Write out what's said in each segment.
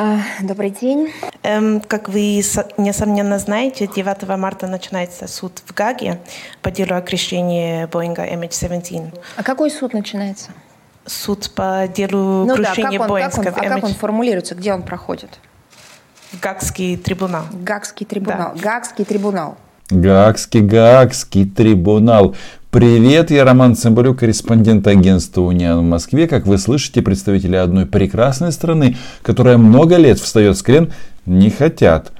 А, добрый день. Эм, как вы, несомненно, знаете, 9 марта начинается суд в Гаге по делу о крещении Боинга MH17. А какой суд начинается? Суд по делу ну, крушения да, Боинга как он, А как он формулируется? Где он проходит? Гагский трибунал. Гагский трибунал. Да. Гагский трибунал. Гаагский, Гаагский трибунал. Привет, я Роман Цымбалюк, корреспондент агентства «Униан» в Москве. Как вы слышите, представители одной прекрасной страны, которая много лет встает с колен, не хотят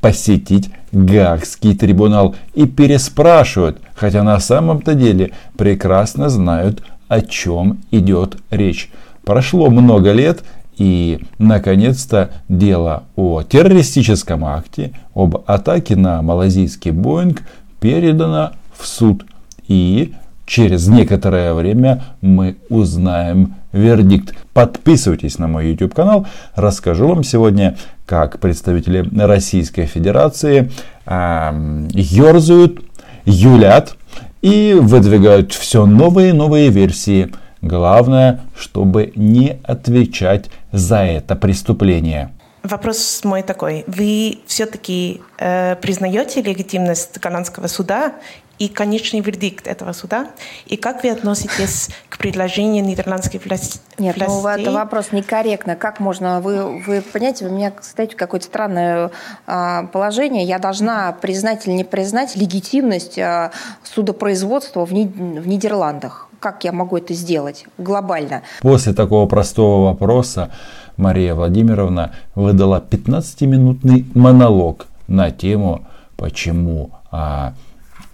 посетить Гаагский трибунал и переспрашивают, хотя на самом-то деле прекрасно знают, о чем идет речь. Прошло много лет, и, наконец-то, дело о террористическом акте, об атаке на малазийский Боинг передано в суд. И через некоторое время мы узнаем вердикт. Подписывайтесь на мой YouTube канал. Расскажу вам сегодня, как представители Российской Федерации э, ерзают, юлят и выдвигают все новые и новые версии – Главное, чтобы не отвечать за это преступление. Вопрос мой такой. Вы все-таки э, признаете легитимность канадского суда и конечный вердикт этого суда? И как вы относитесь к предложению нидерландских властей? Нет, ну это вопрос некорректно. Как можно? Вы, вы понимаете, вы меня в какое-то странное э, положение. Я должна признать или не признать легитимность э, судопроизводства в, Ни, в Нидерландах как я могу это сделать глобально? После такого простого вопроса Мария Владимировна выдала 15-минутный монолог на тему, почему а,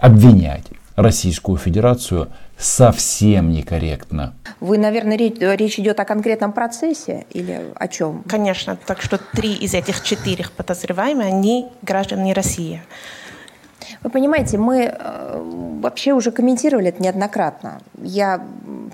обвинять Российскую Федерацию совсем некорректно. Вы, наверное, речь, речь идет о конкретном процессе или о чем? Конечно. Так что три из этих четырех подозреваемых, они граждане России. Вы понимаете, мы э, вообще уже комментировали это неоднократно. Я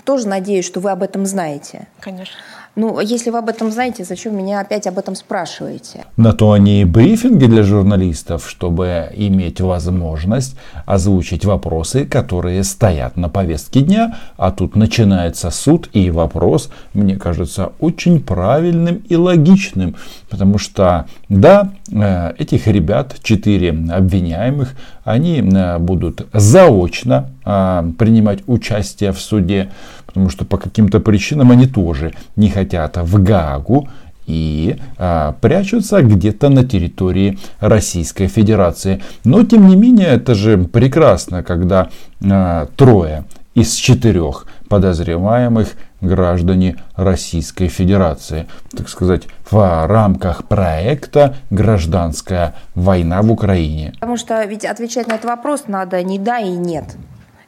тоже надеюсь, что вы об этом знаете. Конечно. Ну, если вы об этом знаете, зачем меня опять об этом спрашиваете? На то они и брифинги для журналистов, чтобы иметь возможность озвучить вопросы, которые стоят на повестке дня. А тут начинается суд и вопрос, мне кажется, очень правильным и логичным. Потому что, да, э, этих ребят, четыре обвиняемых, они э, будут заочно а, принимать участие в суде, потому что по каким-то причинам они тоже не хотят в Гаагу и а, прячутся где-то на территории Российской Федерации. Но тем не менее это же прекрасно, когда а, трое из четырех подозреваемых граждане Российской Федерации. Так сказать, в рамках проекта «Гражданская война в Украине». Потому что ведь отвечать на этот вопрос надо не да и нет.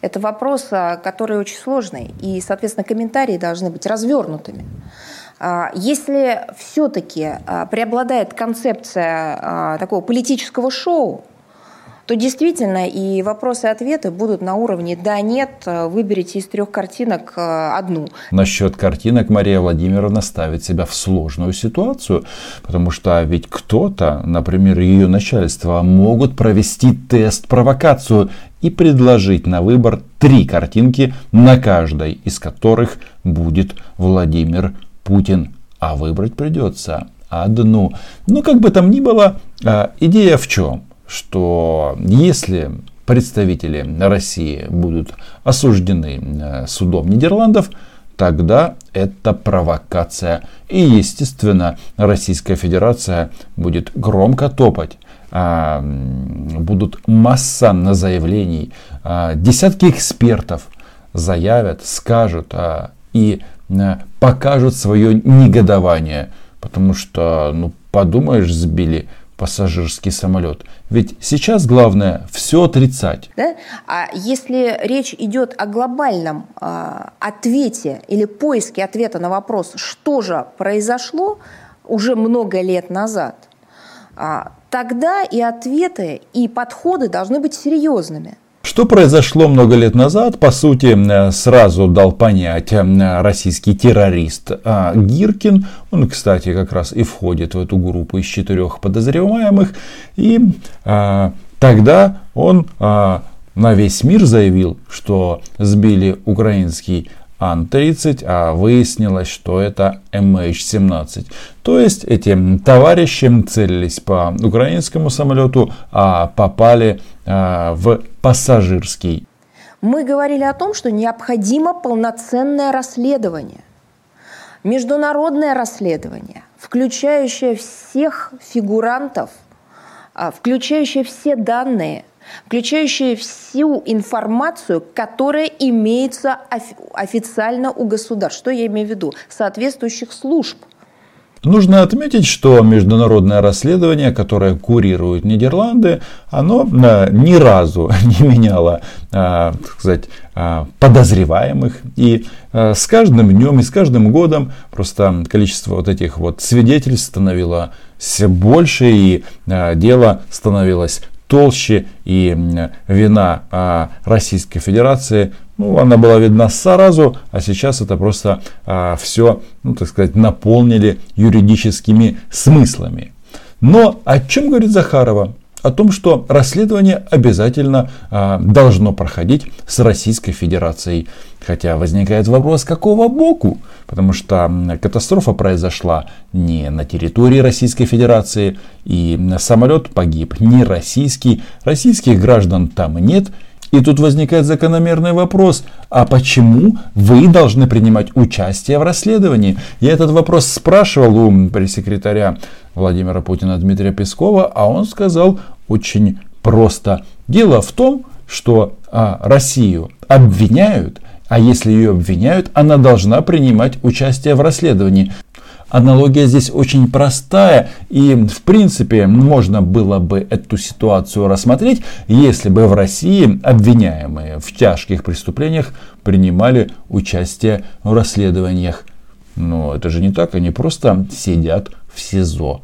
Это вопрос, а, который очень сложный, и, соответственно, комментарии должны быть развернутыми. А, если все-таки а, преобладает концепция такого политического шоу, то действительно и вопросы и ответы будут на уровне «да-нет», выберите из трех картинок э, одну. Насчет картинок Мария Владимировна ставит себя в сложную ситуацию, потому что ведь кто-то, например, ее начальство, могут провести тест-провокацию и предложить на выбор три картинки, на каждой из которых будет Владимир Путин. А выбрать придется одну. Но как бы там ни было, а, идея в чем? Что если представители России будут осуждены э, судом Нидерландов, тогда это провокация. И, естественно, Российская Федерация будет громко топать. А, будут масса заявлений. А, десятки экспертов заявят, скажут а, и покажут свое негодование. Потому что, ну, подумаешь, сбили пассажирский самолет. Ведь сейчас главное все отрицать. Да? А если речь идет о глобальном э, ответе или поиске ответа на вопрос, что же произошло уже много лет назад, э, тогда и ответы, и подходы должны быть серьезными. Что произошло много лет назад, по сути, э, сразу дал понять э, российский террорист а, Гиркин. Он, кстати, как раз и входит в эту группу из четырех подозреваемых. И а, тогда он а, на весь мир заявил, что сбили украинский Ан-30, а выяснилось, что это MH17. То есть эти товарищи целились по украинскому самолету, а попали а, в пассажирский. Мы говорили о том, что необходимо полноценное расследование, международное расследование, включающее всех фигурантов, а, включающее все данные – включающие всю информацию, которая имеется официально у государств. Что я имею в виду? Соответствующих служб. Нужно отметить, что международное расследование, которое курируют Нидерланды, оно а, ни разу не меняло а, так сказать, а, подозреваемых. И с каждым днем и с каждым годом просто количество вот этих вот свидетельств становилось все больше, и дело становилось толще, и вина а, Российской Федерации, ну, она была видна сразу, а сейчас это просто а, все, ну, так сказать, наполнили юридическими смыслами. Но о чем говорит Захарова? О том, что расследование обязательно а, должно проходить с Российской Федерацией. Хотя возникает вопрос, какого боку? Потому что катастрофа произошла не на территории Российской Федерации, и самолет погиб не российский, российских граждан там нет. И тут возникает закономерный вопрос, а почему вы должны принимать участие в расследовании? Я этот вопрос спрашивал у пресс-секретаря Владимира Путина Дмитрия Пескова, а он сказал очень просто. Дело в том, что а, Россию обвиняют а если ее обвиняют, она должна принимать участие в расследовании. Аналогия здесь очень простая, и в принципе можно было бы эту ситуацию рассмотреть, если бы в России обвиняемые в тяжких преступлениях принимали участие в расследованиях. Но это же не так, они просто сидят в СИЗО.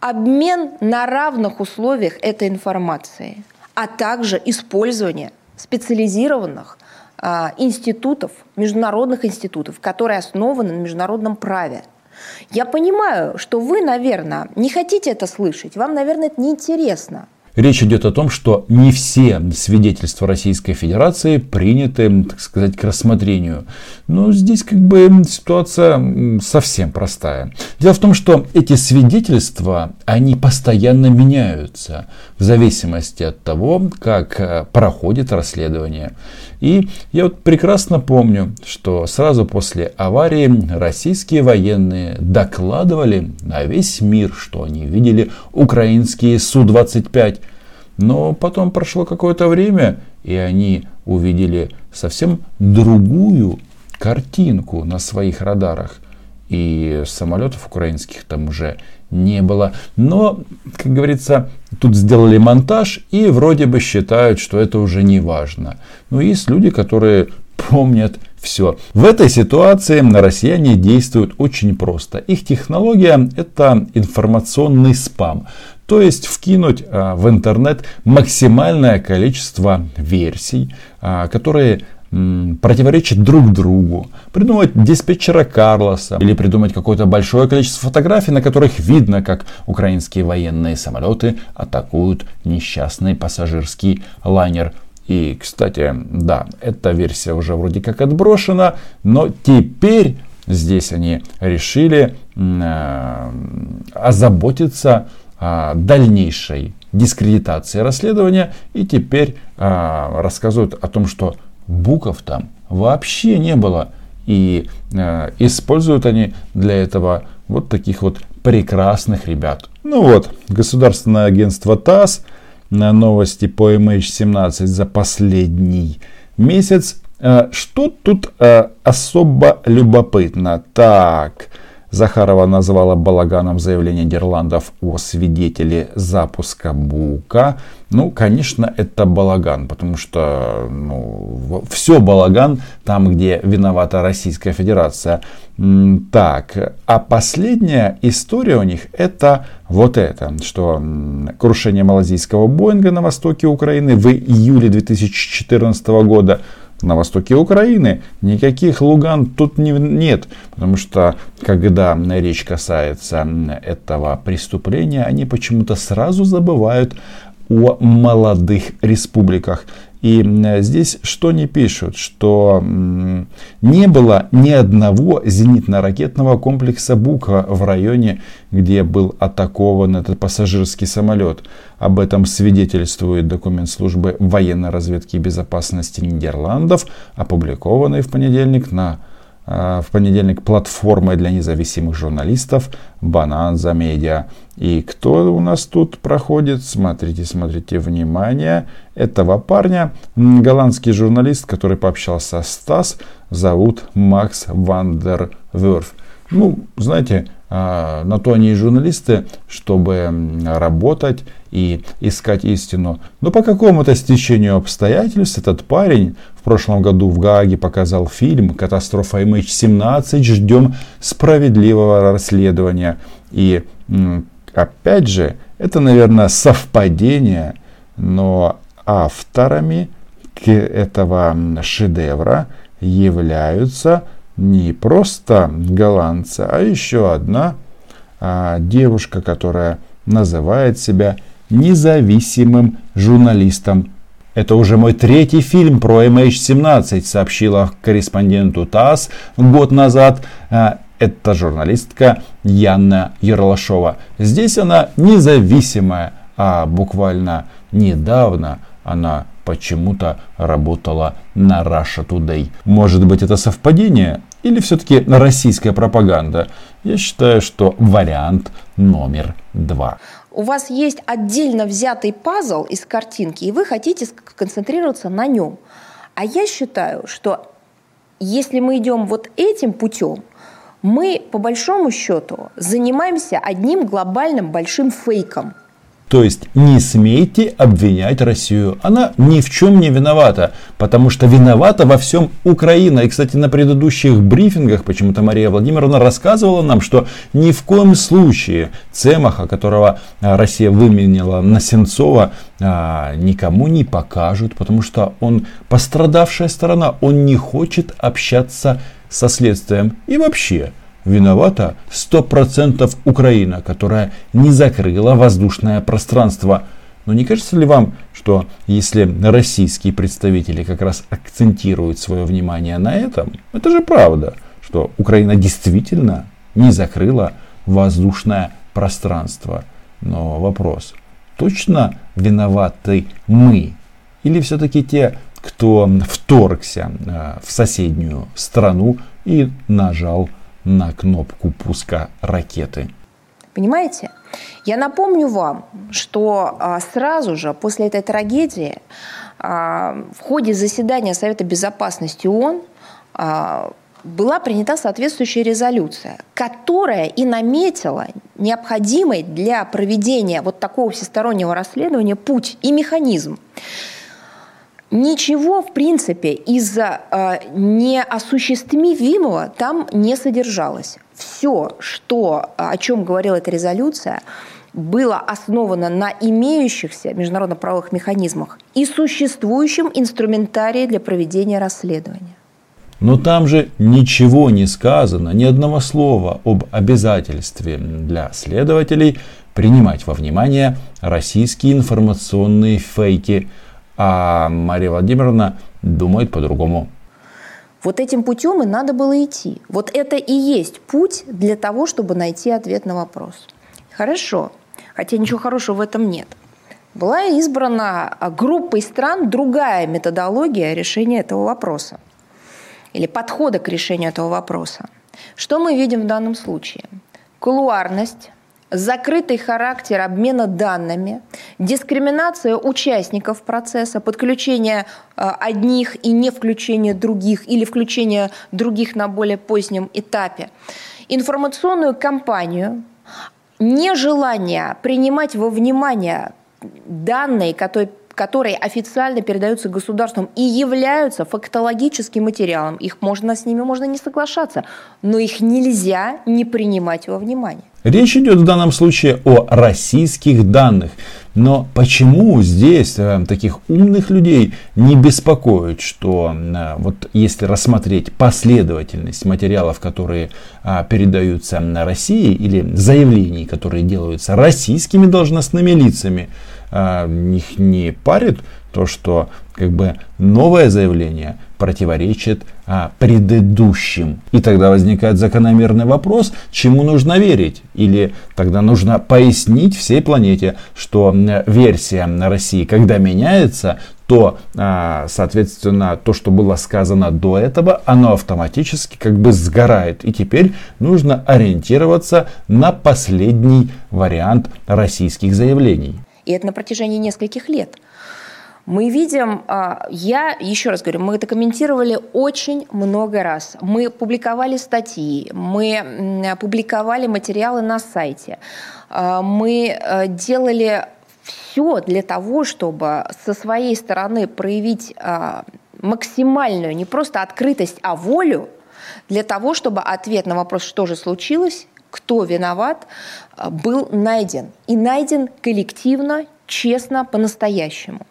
Обмен на равных условиях этой информации, а также использование специализированных а, институтов, международных институтов, которые основаны на международном праве. Я понимаю, что вы, наверное, не хотите это слышать, вам, наверное, это неинтересно. Речь идет о том, что не все свидетельства Российской Федерации приняты, так сказать, к рассмотрению. Но здесь как бы ситуация совсем простая. Дело в том, что эти свидетельства, они постоянно меняются в зависимости от того, как э, проходит расследование. И я вот прекрасно помню, что сразу после аварии российские военные докладывали на весь мир, что они видели украинские Су-25. Но потом прошло какое-то время, и они увидели совсем другую картинку на своих радарах. И самолетов украинских там уже не было. Но, как говорится, тут сделали монтаж и вроде бы считают, что это уже не важно. Но есть люди, которые помнят все. В этой ситуации россияне действуют очень просто. Их технология это информационный спам. То есть вкинуть а, в интернет максимальное количество версий, а, которые противоречат друг другу. Придумать диспетчера Карлоса или придумать какое-то большое количество фотографий, на которых видно, как украинские военные самолеты атакуют несчастный пассажирский лайнер. И, кстати, да, эта версия уже вроде как отброшена, но теперь здесь они решили э, озаботиться дальнейшей дискредитации расследования и теперь э, рассказывают о том, что букв там вообще не было. И э, используют они для этого вот таких вот прекрасных ребят. Ну вот, государственное агентство ТАСС на новости по MH17 за последний месяц. Что тут особо любопытно? Так, Захарова назвала балаганом заявление Нидерландов о свидетеле запуска Бука. Ну, конечно, это балаган, потому что ну, все балаган там, где виновата Российская Федерация. Так, а последняя история у них это вот это, что крушение малазийского Боинга на востоке Украины в июле 2014 года на востоке Украины. Никаких Луган тут не, нет. Потому что, когда речь касается этого преступления, они почему-то сразу забывают о молодых республиках. И здесь что не пишут, что не было ни одного зенитно-ракетного комплекса Бука в районе, где был атакован этот пассажирский самолет. Об этом свидетельствует документ службы военной разведки и безопасности Нидерландов, опубликованный в понедельник на в понедельник платформой для независимых журналистов Бананза Медиа. И кто у нас тут проходит? Смотрите, смотрите, внимание. Этого парня, голландский журналист, который пообщался с Стас, зовут Макс Вандерверф. Ну, знаете, а, на то они и журналисты, чтобы работать и искать истину. Но по какому-то стечению обстоятельств этот парень в прошлом году в Гааге показал фильм «Катастрофа MH17. Ждем справедливого расследования». И опять же, это, наверное, совпадение, но авторами этого шедевра являются не просто голландцы, а еще одна а, девушка, которая называет себя независимым журналистом. Это уже мой третий фильм про MH17, сообщила корреспонденту ТАСС год назад. А, это журналистка Яна Ярлашова. Здесь она независимая, а буквально недавно она почему-то работала на Russia Today. Может быть это совпадение или все-таки российская пропаганда? Я считаю, что вариант номер два. У вас есть отдельно взятый пазл из картинки, и вы хотите сконцентрироваться на нем. А я считаю, что если мы идем вот этим путем, мы по большому счету занимаемся одним глобальным большим фейком – то есть не смейте обвинять Россию. Она ни в чем не виновата, потому что виновата во всем Украина. И, кстати, на предыдущих брифингах почему-то Мария Владимировна рассказывала нам, что ни в коем случае Цемаха, которого а, Россия выменила на Сенцова, а, никому не покажут, потому что он пострадавшая сторона, он не хочет общаться со следствием. И вообще, виновата 100% Украина, которая не закрыла воздушное пространство. Но не кажется ли вам, что если российские представители как раз акцентируют свое внимание на этом, это же правда, что Украина действительно не закрыла воздушное пространство. Но вопрос, точно виноваты мы? Или все-таки те, кто вторгся э, в соседнюю страну и нажал на кнопку пуска ракеты. Понимаете? Я напомню вам, что а, сразу же после этой трагедии а, в ходе заседания Совета Безопасности ООН а, была принята соответствующая резолюция, которая и наметила необходимый для проведения вот такого всестороннего расследования путь и механизм. Ничего, в принципе, из э, неосуществимого там не содержалось. Все, что, о чем говорила эта резолюция, было основано на имеющихся международно-правовых механизмах и существующем инструментарии для проведения расследования. Но там же ничего не сказано, ни одного слова об обязательстве для следователей принимать во внимание российские информационные фейки – а Мария Владимировна думает по-другому. Вот этим путем и надо было идти. Вот это и есть путь для того, чтобы найти ответ на вопрос. Хорошо, хотя ничего хорошего в этом нет. Была избрана группой стран другая методология решения этого вопроса или подхода к решению этого вопроса. Что мы видим в данном случае? Кулуарность, закрытый характер обмена данными, дискриминация участников процесса, подключение э, одних и не включение других или включение других на более позднем этапе, информационную кампанию, нежелание принимать во внимание данные, которые которые официально передаются государством и являются фактологическим материалом. Их можно, с ними можно не соглашаться, но их нельзя не принимать во внимание. Речь идет в данном случае о российских данных. Но почему здесь э, таких умных людей не беспокоит, что э, вот если рассмотреть последовательность материалов, которые э, передаются на России, или заявлений, которые делаются российскими должностными лицами, э, их не парит то, что как бы новое заявление противоречит а, предыдущим. И тогда возникает закономерный вопрос, чему нужно верить. Или тогда нужно пояснить всей планете, что версия на России, когда меняется, то, а, соответственно, то, что было сказано до этого, оно автоматически как бы сгорает. И теперь нужно ориентироваться на последний вариант российских заявлений. И это на протяжении нескольких лет. Мы видим, а, я еще раз говорю, мы это комментировали очень много раз. Мы публиковали статьи, мы публиковали материалы на сайте, а, мы э, делали все для того, чтобы со своей стороны проявить а, максимальную не просто открытость, а волю для того, чтобы ответ на вопрос, что же случилось, кто виноват, был найден. И найден коллективно, честно, по-настоящему.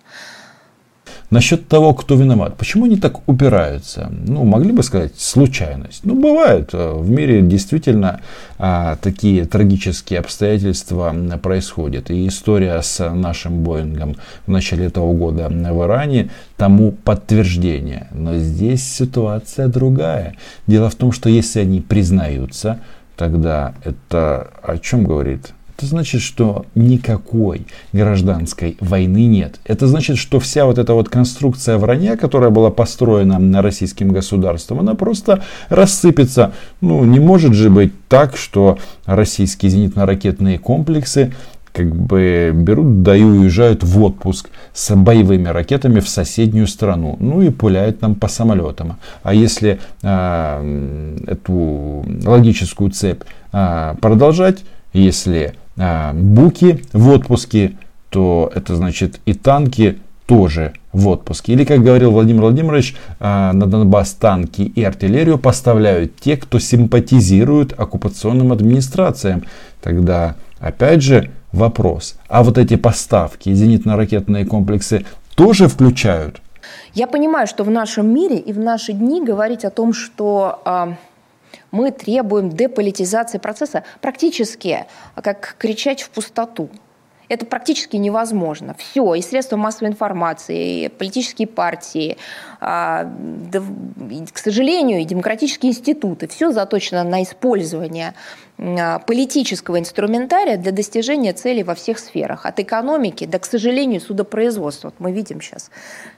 Насчет того, кто виноват. Почему они так упираются? Ну, могли бы сказать, случайность. Ну, бывает. Э, в мире действительно а, такие трагические обстоятельства происходят. И история с нашим Боингом в начале этого года в Иране тому подтверждение. Но здесь ситуация другая. Дело в том, что если они признаются, тогда это о чем говорит? Это значит, что никакой гражданской войны нет. Это значит, что вся вот эта вот конструкция вранья, которая была построена на российским государством, она просто рассыпется. Ну, не может же быть так, что российские зенитно-ракетные комплексы как бы берут, да и уезжают в отпуск с боевыми ракетами в соседнюю страну. Ну и пуляют нам по самолетам. А если э, эту логическую цепь э, продолжать, если буки в отпуске, то это значит и танки тоже в отпуске. Или, как говорил Владимир Владимирович, а, на Донбасс танки и артиллерию поставляют те, кто симпатизирует оккупационным администрациям. Тогда, опять же, вопрос. А вот эти поставки, зенитно-ракетные комплексы тоже включают? Я понимаю, что в нашем мире и в наши дни говорить о том, что а, мы требуем деполитизации процесса, практически как кричать в пустоту. Это практически невозможно. Все, и средства массовой информации, и политические партии, а, да, к сожалению, и демократические институты, все заточено на использование а, политического инструментария для достижения целей во всех сферах. От экономики до, к сожалению, судопроизводства. Вот мы видим сейчас.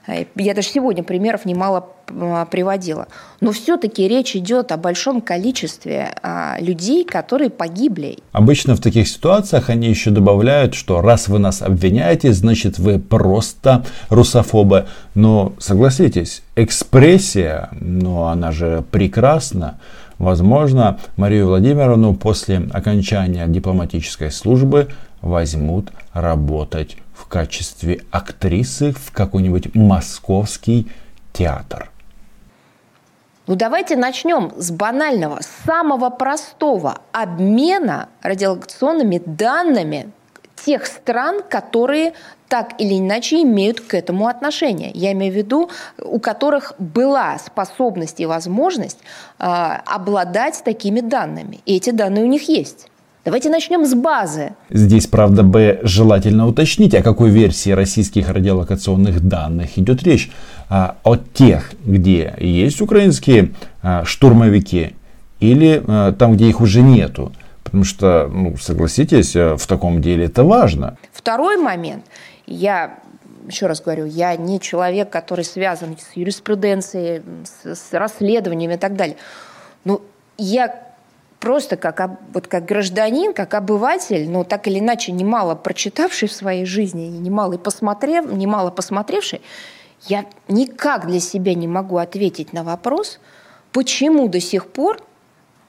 Э, я даже сегодня примеров немало а, приводила. Но все-таки речь идет о большом количестве а, людей, которые погибли. Обычно в таких ситуациях они еще добавляют, что раз вы нас обвиняете, значит вы просто русофобы. Но согласитесь, экспрессия, ну она же прекрасна. Возможно, Марию Владимировну после окончания дипломатической службы возьмут работать в качестве актрисы в какой-нибудь московский театр. Ну давайте начнем с банального, самого простого обмена радиолокационными данными тех стран, которые так или иначе имеют к этому отношение. Я имею в виду, у которых была способность и возможность э, обладать такими данными. И эти данные у них есть. Давайте начнем с базы. Здесь, правда, бы желательно уточнить, о какой версии российских радиолокационных данных идет речь. А, о тех, где есть украинские а, штурмовики, или а, там, где их уже нету. Потому что, ну, согласитесь, э, в таком деле это важно. Второй момент. Я еще раз говорю, я не человек, который связан с юриспруденцией, с, с расследованиями и так далее. Но я просто как, вот как гражданин, как обыватель, но так или иначе немало прочитавший в своей жизни немало, посмотрев, немало посмотревший, я никак для себя не могу ответить на вопрос, почему до сих пор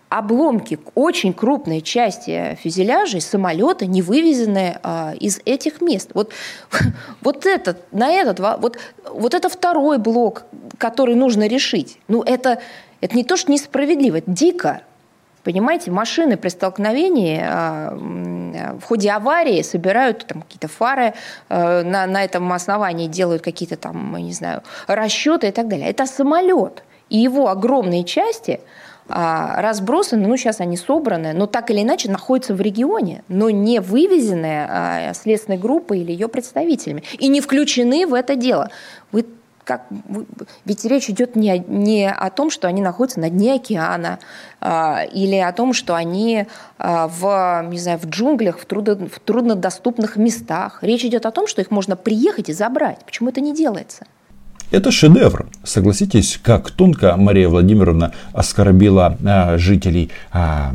обломки очень крупной части фюзеляжей самолета не вывезены а, из этих мест. Вот, вот этот, на этот, вот, вот это второй блок, который нужно решить. Ну, это, это не то, что несправедливо, это дико. Понимаете, машины при столкновении а, в ходе аварии собирают там какие-то фары, а, на, на этом основании делают какие-то там, не знаю, расчеты и так далее. Это самолет. И его огромные части – разбросаны, ну сейчас они собраны, но так или иначе находятся в регионе, но не вывезены а, следственной группой или ее представителями и не включены в это дело. Вы как, ведь речь идет не, не о том, что они находятся на дне океана, э, или о том, что они э, в, не знаю, в джунглях, в, трудно, в труднодоступных местах. Речь идет о том, что их можно приехать и забрать. Почему это не делается? Это шедевр. Согласитесь, как тонко Мария Владимировна оскорбила э, жителей, э,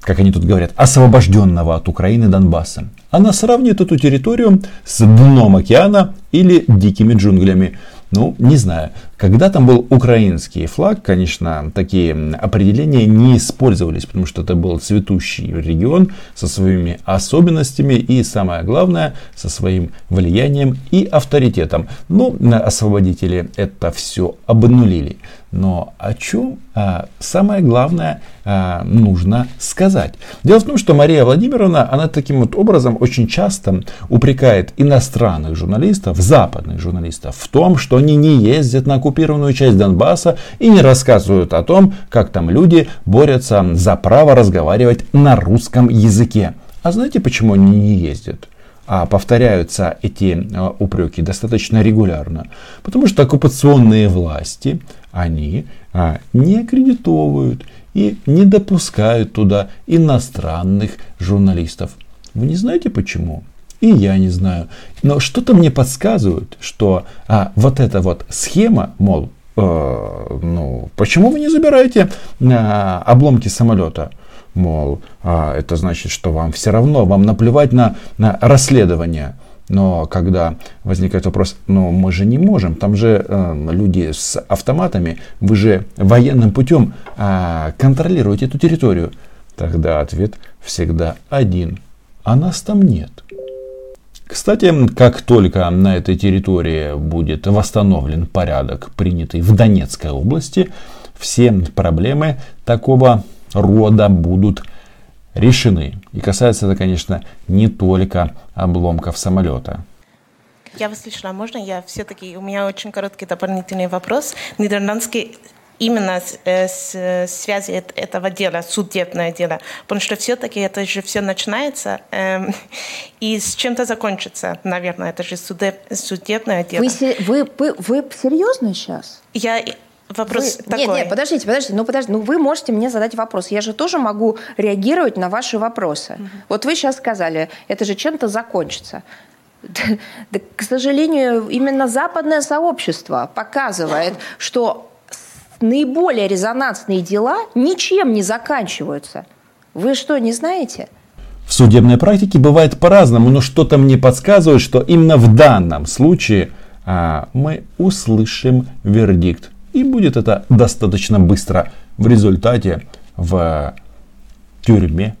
как они тут говорят, освобожденного от Украины Донбасса. Она сравнит эту территорию с дном океана или дикими джунглями. Ну, не знаю. Когда там был украинский флаг, конечно, такие определения не использовались, потому что это был цветущий регион со своими особенностями и, самое главное, со своим влиянием и авторитетом. Но освободители это все обнулили. Но о чем а, самое главное а, нужно сказать? Дело в том, что Мария Владимировна, она таким вот образом очень часто упрекает иностранных журналистов, западных журналистов в том, что они не ездят на оккупированную часть Донбасса и не рассказывают о том, как там люди борются за право разговаривать на русском языке. А знаете, почему они не ездят? а повторяются эти а, упреки достаточно регулярно. Потому что оккупационные власти, они а, не аккредитовывают и не допускают туда иностранных журналистов. Вы не знаете почему? И я не знаю. Но что-то мне подсказывает, что а, вот эта вот схема, мол, э, ну, почему вы не забираете э, обломки самолета? Мол, а, это значит, что вам все равно, вам наплевать на, на расследование. Но когда возникает вопрос, ну мы же не можем, там же э, люди с автоматами, вы же военным путем э, контролируете эту территорию. Тогда ответ всегда один, а нас там нет. Кстати, как только на этой территории будет восстановлен порядок, принятый в Донецкой области, все проблемы такого рода будут решены. И касается это, конечно, не только обломков самолета. Я вас слышала, можно я все-таки, у меня очень короткий дополнительный вопрос. Нидерландский именно с, э, с связи этого дела, судебное дело, потому что все-таки это же все начинается э, и с чем-то закончится, наверное, это же судеб, судебное дело. Вы, вы, вы, вы серьезно сейчас? Я Вопрос вы... такой. Нет, нет, подождите, подождите. Ну, подождите. Ну, вы можете мне задать вопрос. Я же тоже могу реагировать на ваши вопросы. Угу. Вот вы сейчас сказали, это же чем-то закончится. Да, к сожалению, именно западное сообщество показывает, что наиболее резонансные дела ничем не заканчиваются. Вы что, не знаете? В судебной практике бывает по-разному, но что-то мне подсказывает, что именно в данном случае а, мы услышим вердикт и будет это достаточно быстро. В результате в тюрьме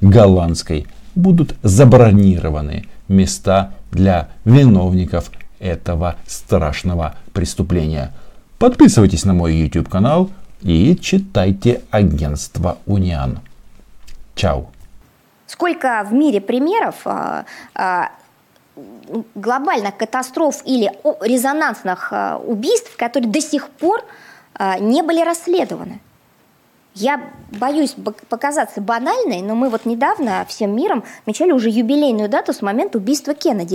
голландской будут забронированы места для виновников этого страшного преступления. Подписывайтесь на мой YouTube канал и читайте агентство Униан. Чао. Сколько в мире примеров а, а, глобальных катастроф или резонансных э, убийств, которые до сих пор э, не были расследованы. Я боюсь показаться банальной, но мы вот недавно всем миром отмечали уже юбилейную дату с момента убийства Кеннеди.